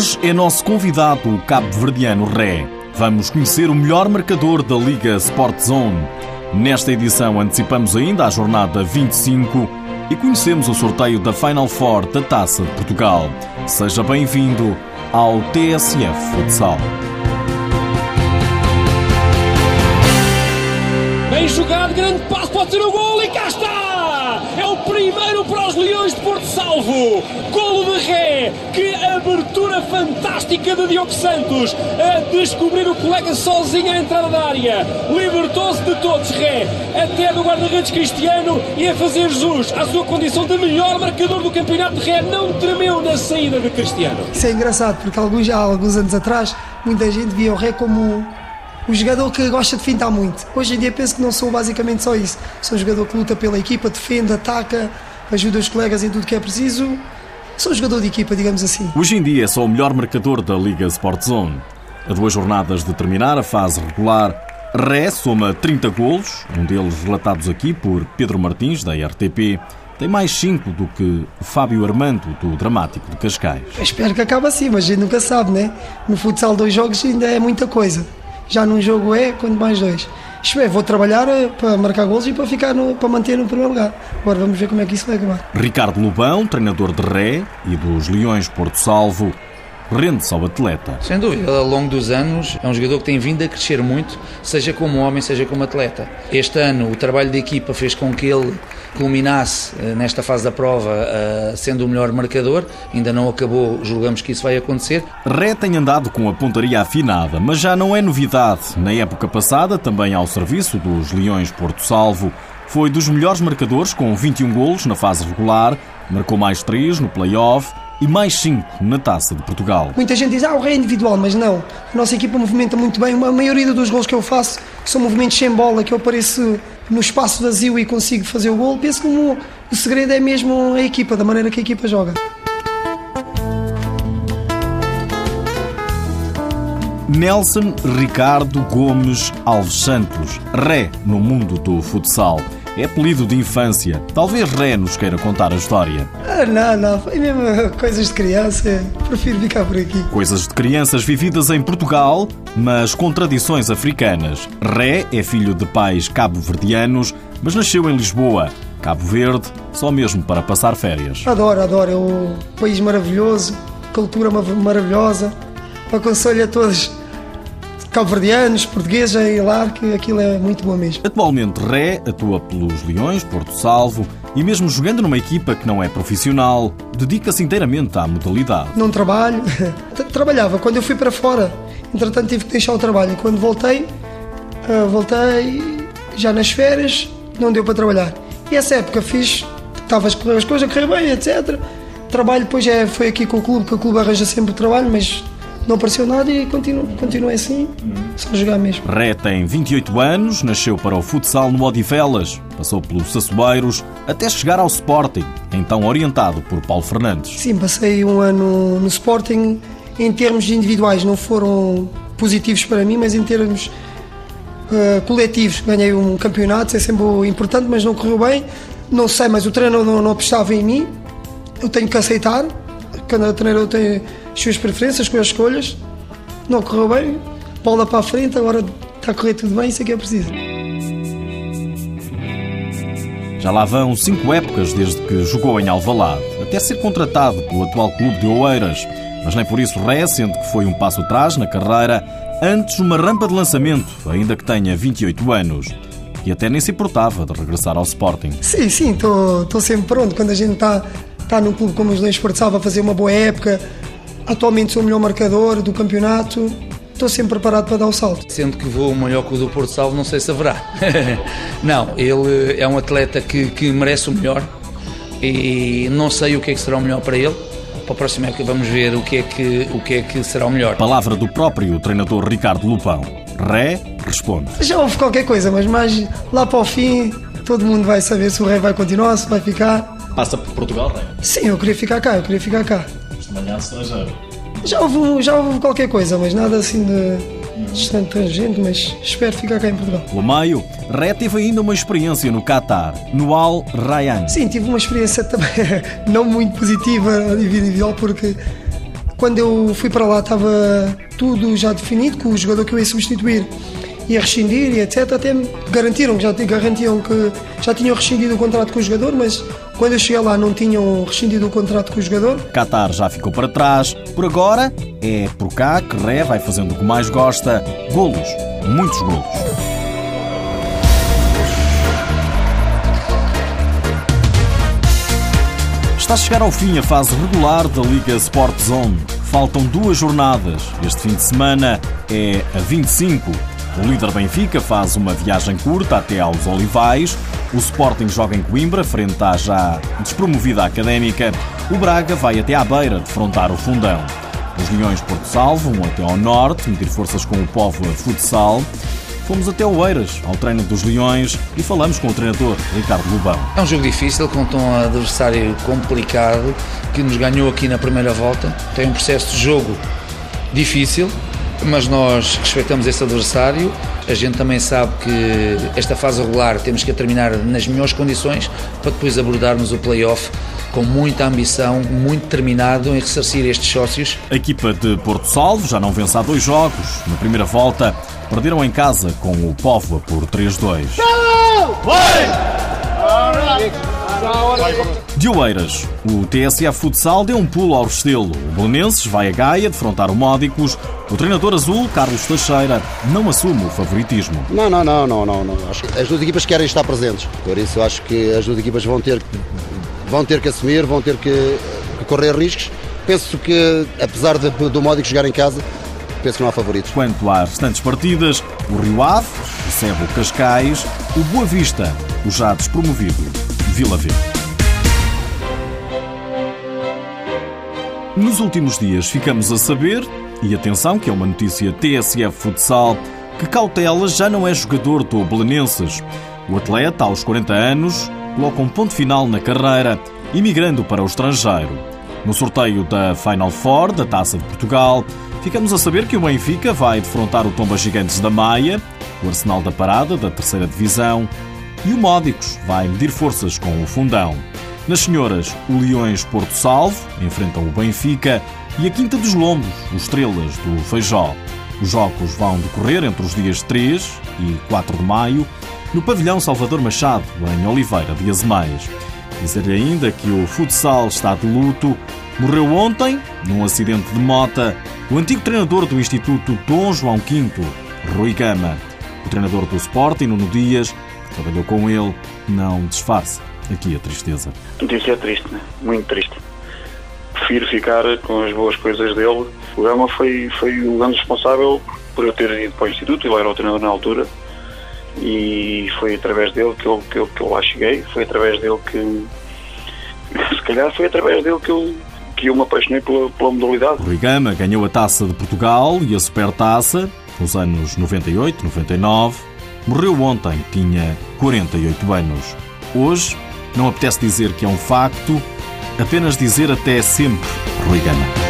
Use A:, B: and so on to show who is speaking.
A: Hoje é nosso convidado o cabo-verdiano Ré. Vamos conhecer o melhor marcador da Liga Sport Zone. Nesta edição antecipamos ainda a jornada 25 e conhecemos o sorteio da Final Four da Taça de Portugal. Seja bem-vindo ao TSF Futsal.
B: Bem jogado, grande passo, pode ser o gol e cá está! Leões de Porto Salvo. Golo de Ré, que abertura fantástica de Diogo Santos a descobrir o colega sozinho à entrada da área. Libertou-se de todos, Ré, até do guarda-redes Cristiano e a fazer Jesus à sua condição de melhor marcador do campeonato de Ré. Não tremeu na saída de Cristiano.
C: Isso é engraçado, porque alguns, há alguns anos atrás muita gente via o Ré como um jogador que gosta de fintar muito. Hoje em dia penso que não sou basicamente só isso. Sou um jogador que luta pela equipa, defende, ataca, ajuda os colegas em tudo que é preciso. Sou jogador de equipa, digamos assim.
A: Hoje em dia sou o melhor marcador da Liga Sport Zone. A duas jornadas de terminar a fase regular, Ré soma 30 golos, um deles relatados aqui por Pedro Martins, da RTP. Tem mais 5 do que Fábio Armando, do Dramático de Cascais.
C: Eu espero que acabe assim, mas a gente nunca sabe, né? No futsal, dois jogos ainda é muita coisa. Já num jogo é, quando mais dois. Isto vou trabalhar eh, para marcar gols e para, ficar no, para manter no primeiro lugar. Agora vamos ver como é que isso vai acabar.
A: Ricardo Lobão, treinador de Ré e dos Leões Porto Salvo, rende-se ao atleta.
D: Sem dúvida, ao longo dos anos é um jogador que tem vindo a crescer muito, seja como homem, seja como atleta. Este ano o trabalho de equipa fez com que ele culminasse eh, nesta fase da prova eh, sendo o melhor marcador, ainda não acabou, julgamos que isso vai acontecer.
A: Ré tem andado com a pontaria afinada, mas já não é novidade. Na época passada, também ao serviço dos Leões Porto Salvo, foi dos melhores marcadores com 21 golos na fase regular, marcou mais 3 no play-off e mais 5 na Taça de Portugal.
C: Muita gente diz, ah, o rei é individual, mas não. A nossa equipa movimenta muito bem. A maioria dos gols que eu faço são movimentos sem bola, que eu apareço no espaço vazio e consigo fazer o gol. Penso que o, o segredo é mesmo a equipa, da maneira que a equipa joga.
A: Nelson Ricardo Gomes Alves Santos, ré no mundo do futsal. É apelido de infância. Talvez Ré nos queira contar a história.
C: Ah, não, não. Foi mesmo coisas de criança. Prefiro ficar por aqui.
A: Coisas de crianças vividas em Portugal, mas com tradições africanas. Ré é filho de pais cabo-verdianos, mas nasceu em Lisboa. Cabo Verde, só mesmo para passar férias.
C: Adoro, adoro. É um país maravilhoso, cultura maravilhosa. Aconselho a todos cabo-verdianos, portugueses a ir lá, que aquilo é muito bom mesmo.
A: Atualmente, Ré atua pelos Leões, Porto Salvo e mesmo jogando numa equipa que não é profissional, dedica-se inteiramente à modalidade.
C: Não trabalho, trabalhava quando eu fui para fora, entretanto tive que deixar o trabalho. Quando voltei, uh, voltei já nas férias, não deu para trabalhar. E essa época fiz, estava as coisas, a correr bem, etc. Trabalho depois é, foi aqui com o clube, que o clube arranja sempre o trabalho, mas não apareceu nada e continuo, assim, só jogar mesmo.
A: Ré tem 28 anos, nasceu para o futsal no Odivelas, passou pelos Sassueiros até chegar ao Sporting, então orientado por Paulo Fernandes.
C: Sim, passei um ano no Sporting. Em termos individuais não foram positivos para mim, mas em termos uh, coletivos ganhei um campeonato, é sempre importante, mas não correu bem. Não sei, mas o treinador não, não apostava em mim. Eu tenho que aceitar. Cada treinador tem as suas preferências, com as escolhas. Não correu bem, bola para a frente, agora está a correr tudo bem, isso é que é preciso.
A: Já lá vão cinco épocas desde que jogou em Alvalade, até ser contratado pelo atual clube de Oeiras. Mas nem por isso ré, sendo que foi um passo atrás na carreira, antes uma rampa de lançamento, ainda que tenha 28 anos. E até nem se importava de regressar ao Sporting.
C: Sim, sim, estou sempre pronto. Quando a gente está tá num clube como os Leões Porto a fazer uma boa época, Atualmente sou o melhor marcador do campeonato. Estou sempre preparado para dar o salto.
D: Sendo que vou melhor que o do Porto Salvo, não sei se haverá. não, ele é um atleta que, que merece o melhor e não sei o que é que será o melhor para ele. Para a próxima época vamos ver o que é que, o que, é que será o melhor.
A: Palavra do próprio treinador Ricardo Lupão. Ré responde.
C: Já houve qualquer coisa, mas mais lá para o fim todo mundo vai saber se o Ré vai continuar, se vai ficar.
A: Passa por Portugal, Ré?
C: Sim, eu queria ficar cá, eu queria ficar cá
A: manhã estrangeiro.
C: Já houve, já houve qualquer coisa, mas nada assim de distante tangente, mas espero ficar cá em Portugal.
A: Pelo meio, Ré teve ainda uma experiência no Qatar, no Al Rayyan.
C: Sim, tive uma experiência também não muito positiva a nível individual, porque Quando eu fui para lá estava tudo já definido, que o jogador que eu ia substituir ia rescindir e etc. Até garantiram que já garantiam que já tinham rescindido o contrato com o jogador, mas quando eu cheguei lá não tinham rescindido o contrato com o jogador.
A: Qatar já ficou para trás. Por agora é por cá que Ré vai fazendo o que mais gosta: golos, muitos golos. Está a chegar ao fim a fase regular da Liga Sport Zone. Faltam duas jornadas. Este fim de semana é a 25. O líder Benfica faz uma viagem curta até aos Olivais. O Sporting joga em Coimbra, frente à já despromovida Académica. O Braga vai até à beira defrontar o Fundão. Os Leões Porto Salvo vão até ao norte, medir forças com o Povo Futsal. Fomos até o Eiras, ao treino dos Leões, e falamos com o treinador Ricardo Lubão.
D: É um jogo difícil, contra um adversário complicado, que nos ganhou aqui na primeira volta. Tem um processo de jogo difícil, mas nós respeitamos esse adversário. A gente também sabe que esta fase regular temos que a terminar nas melhores condições para depois abordarmos o play-off com muita ambição, muito determinado em ressarcir estes sócios.
A: A equipa de Porto Salvo já não vence há dois jogos. Na primeira volta, perderam em casa com o Póvoa por 3-2. De Oeiras, o TSF Futsal deu um pulo ao Restelo. O Belenenses vai a Gaia defrontar o Módicos. O treinador azul, Carlos Teixeira, não assume o favoritismo.
E: Não, não, não, não, não. Acho que as duas equipas querem estar presentes. Por isso acho que as duas equipas vão ter, vão ter que assumir, vão ter que, que correr riscos. Penso que, apesar de, do Módicos jogar em casa, penso que não há favoritos.
A: Quanto às restantes partidas, o Rio Ave recebe o Cascais, o Boa Vista, o já despromovido Vila Verde. Nos últimos dias ficamos a saber, e atenção que é uma notícia TSF Futsal, que Cautela já não é jogador do Belenenses. O atleta, aos 40 anos, coloca um ponto final na carreira, imigrando para o estrangeiro. No sorteio da Final Four da Taça de Portugal, ficamos a saber que o Benfica vai defrontar o Tomba Gigantes da Maia, o Arsenal da Parada da Terceira Divisão e o Módicos vai medir forças com o Fundão. Nas senhoras, o Leões Porto Salvo enfrentam o Benfica e a Quinta dos Lombos, os Estrelas do Feijó. Os jogos vão decorrer entre os dias 3 e 4 de maio no pavilhão Salvador Machado, em Oliveira de Azemais. Dizer-lhe ainda que o futsal está de luto. Morreu ontem, num acidente de mota, o antigo treinador do Instituto Dom João V, Rui Gama. O treinador do Sporting, Nuno Dias, trabalhou com ele, não disfarça aqui a tristeza.
F: A notícia é triste, né? muito triste. Prefiro ficar com as boas coisas dele. O Gama foi, foi o grande responsável por eu ter ido para o Instituto, ele era o treinador na altura, e foi através dele que eu, que eu, que eu lá cheguei, foi através dele que. Se calhar foi através dele que eu, que eu me apaixonei pela, pela modalidade.
A: O Rui Gama ganhou a taça de Portugal e a Supertaça nos anos 98, 99. Morreu ontem, tinha 48 anos. Hoje, não apetece dizer que é um facto, apenas dizer até sempre Rui Gama.